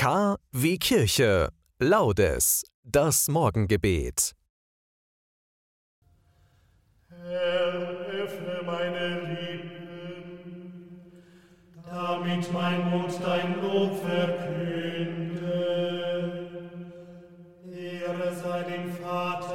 K wie Kirche. Laudes. Das Morgengebet. Herr, öffne meine Lippen, damit mein Mund dein Lob verkünde. Ehre sei dem Vater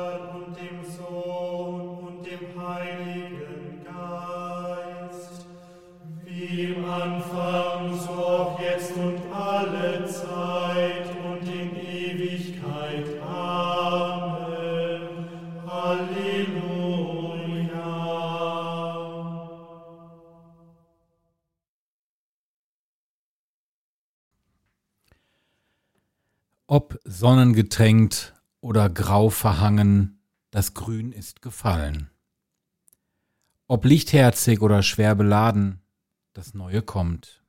Ob sonnengetränkt oder grau verhangen, das Grün ist gefallen. Ob lichtherzig oder schwer beladen, das Neue kommt.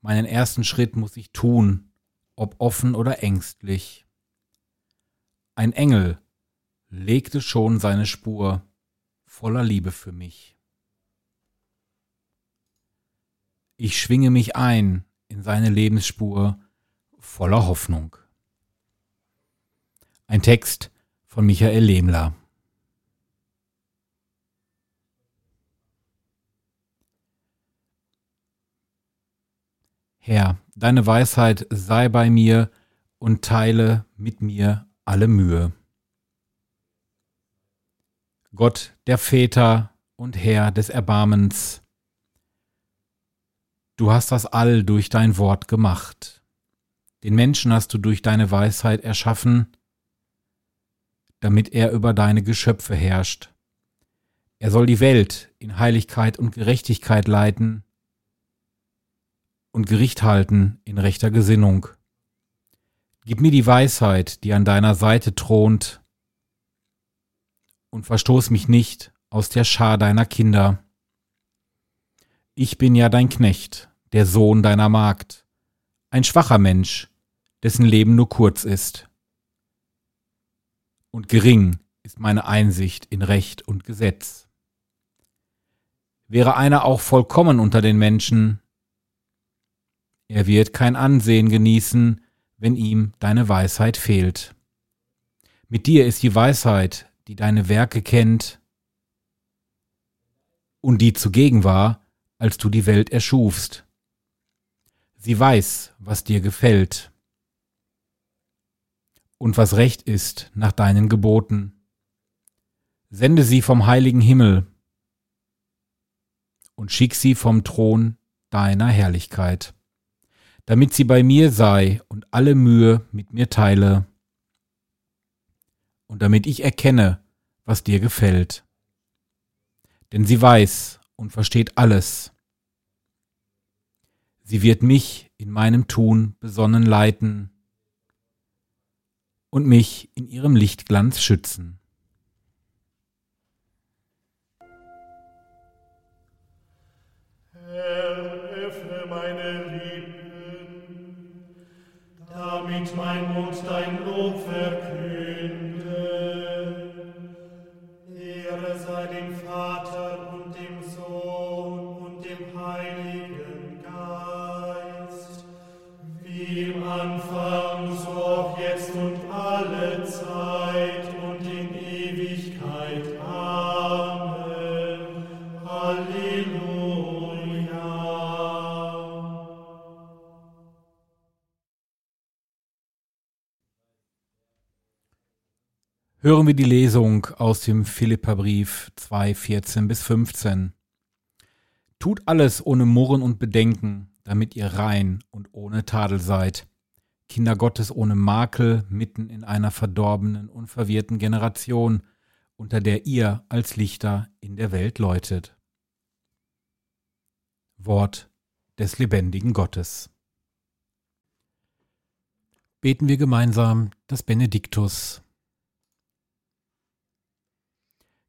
Meinen ersten Schritt muss ich tun, ob offen oder ängstlich. Ein Engel legte schon seine Spur voller Liebe für mich. Ich schwinge mich ein in seine Lebensspur voller Hoffnung. Ein Text von Michael Lehmler. Herr, deine Weisheit sei bei mir und teile mit mir alle Mühe. Gott der Väter und Herr des Erbarmens, du hast das All durch dein Wort gemacht. Den Menschen hast du durch deine Weisheit erschaffen, damit er über deine Geschöpfe herrscht. Er soll die Welt in Heiligkeit und Gerechtigkeit leiten und Gericht halten in rechter Gesinnung. Gib mir die Weisheit, die an deiner Seite thront, und verstoß mich nicht aus der Schar deiner Kinder. Ich bin ja dein Knecht, der Sohn deiner Magd, ein schwacher Mensch, dessen Leben nur kurz ist. Und gering ist meine Einsicht in Recht und Gesetz. Wäre einer auch vollkommen unter den Menschen, er wird kein Ansehen genießen, wenn ihm deine Weisheit fehlt. Mit dir ist die Weisheit, die deine Werke kennt und die zugegen war, als du die Welt erschufst. Sie weiß, was dir gefällt und was recht ist nach deinen Geboten. Sende sie vom heiligen Himmel und schick sie vom Thron deiner Herrlichkeit damit sie bei mir sei und alle Mühe mit mir teile, und damit ich erkenne, was dir gefällt. Denn sie weiß und versteht alles. Sie wird mich in meinem Tun besonnen leiten und mich in ihrem Lichtglanz schützen. Hören wir die Lesung aus dem Philipperbrief 2, 14 bis 15. Tut alles ohne Murren und Bedenken, damit ihr rein und ohne Tadel seid. Kinder Gottes ohne Makel mitten in einer verdorbenen und verwirrten Generation, unter der ihr als Lichter in der Welt läutet. Wort des lebendigen Gottes. Beten wir gemeinsam das Benediktus.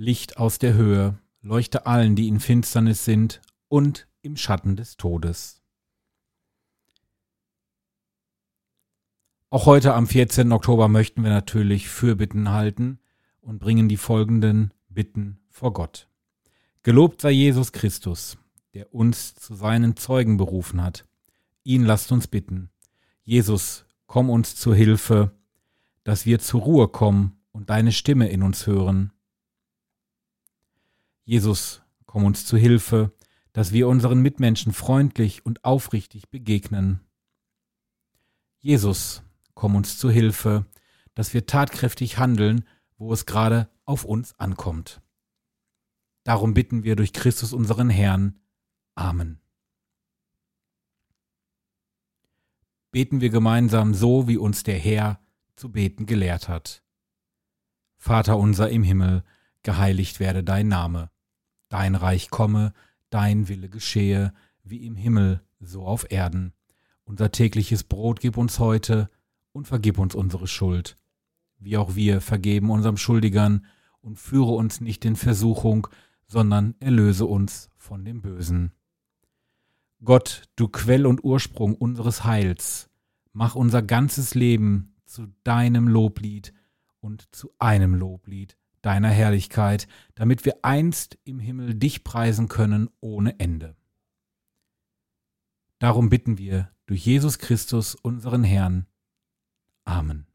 Licht aus der Höhe, leuchte allen, die in Finsternis sind und im Schatten des Todes. Auch heute am 14. Oktober möchten wir natürlich Fürbitten halten und bringen die folgenden Bitten vor Gott. Gelobt sei Jesus Christus, der uns zu seinen Zeugen berufen hat. Ihn lasst uns bitten. Jesus, komm uns zu Hilfe, dass wir zur Ruhe kommen und deine Stimme in uns hören. Jesus, komm uns zu Hilfe, dass wir unseren Mitmenschen freundlich und aufrichtig begegnen. Jesus, komm uns zu Hilfe, dass wir tatkräftig handeln, wo es gerade auf uns ankommt. Darum bitten wir durch Christus unseren Herrn. Amen. Beten wir gemeinsam so, wie uns der Herr zu beten gelehrt hat. Vater unser im Himmel, geheiligt werde dein Name, dein Reich komme, dein Wille geschehe, wie im Himmel, so auf Erden. Unser tägliches Brot gib uns heute und vergib uns unsere Schuld, wie auch wir vergeben unserem Schuldigern, und führe uns nicht in Versuchung, sondern erlöse uns von dem Bösen. Gott, du Quell und Ursprung unseres Heils, mach unser ganzes Leben zu deinem Loblied und zu einem Loblied deiner Herrlichkeit, damit wir einst im Himmel dich preisen können ohne Ende. Darum bitten wir durch Jesus Christus, unseren Herrn. Amen.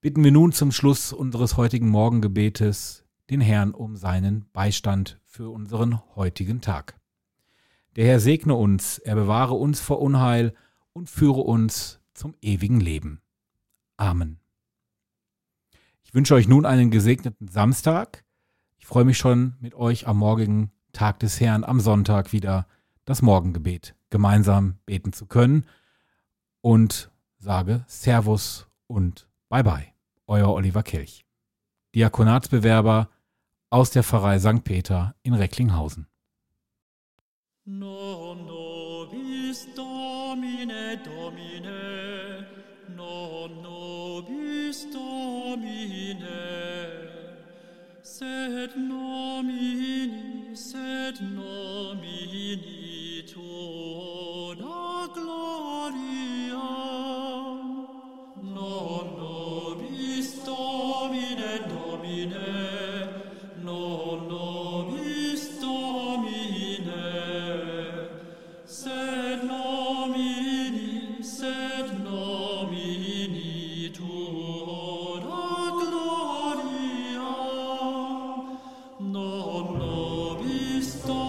Bitten wir nun zum Schluss unseres heutigen Morgengebetes den Herrn um seinen Beistand für unseren heutigen Tag. Der Herr segne uns, er bewahre uns vor Unheil und führe uns zum ewigen Leben. Amen. Ich wünsche euch nun einen gesegneten Samstag. Ich freue mich schon mit euch am morgigen Tag des Herrn am Sonntag wieder das Morgengebet gemeinsam beten zu können und sage Servus und Bye bye. Euer Oliver Kelch. Diakonatsbewerber aus der Pfarrei St. Peter in Recklinghausen. Non nobis Domine Domine, Christ.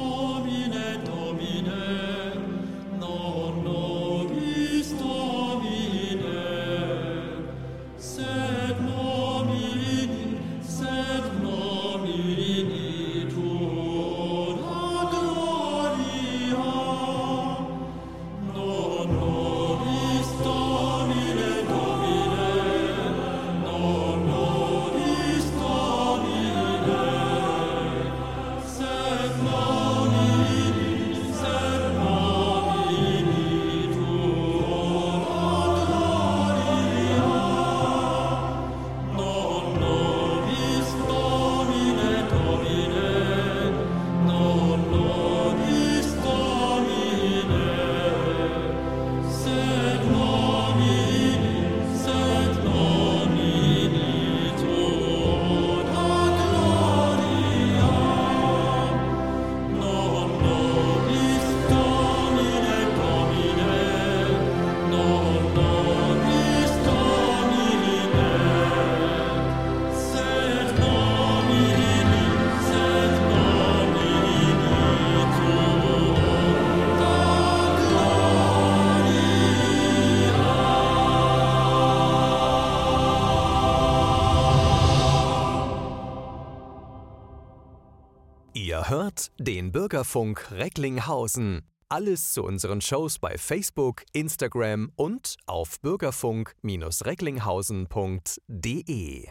Hört den Bürgerfunk Recklinghausen. Alles zu unseren Shows bei Facebook, Instagram und auf bürgerfunk-recklinghausen.de.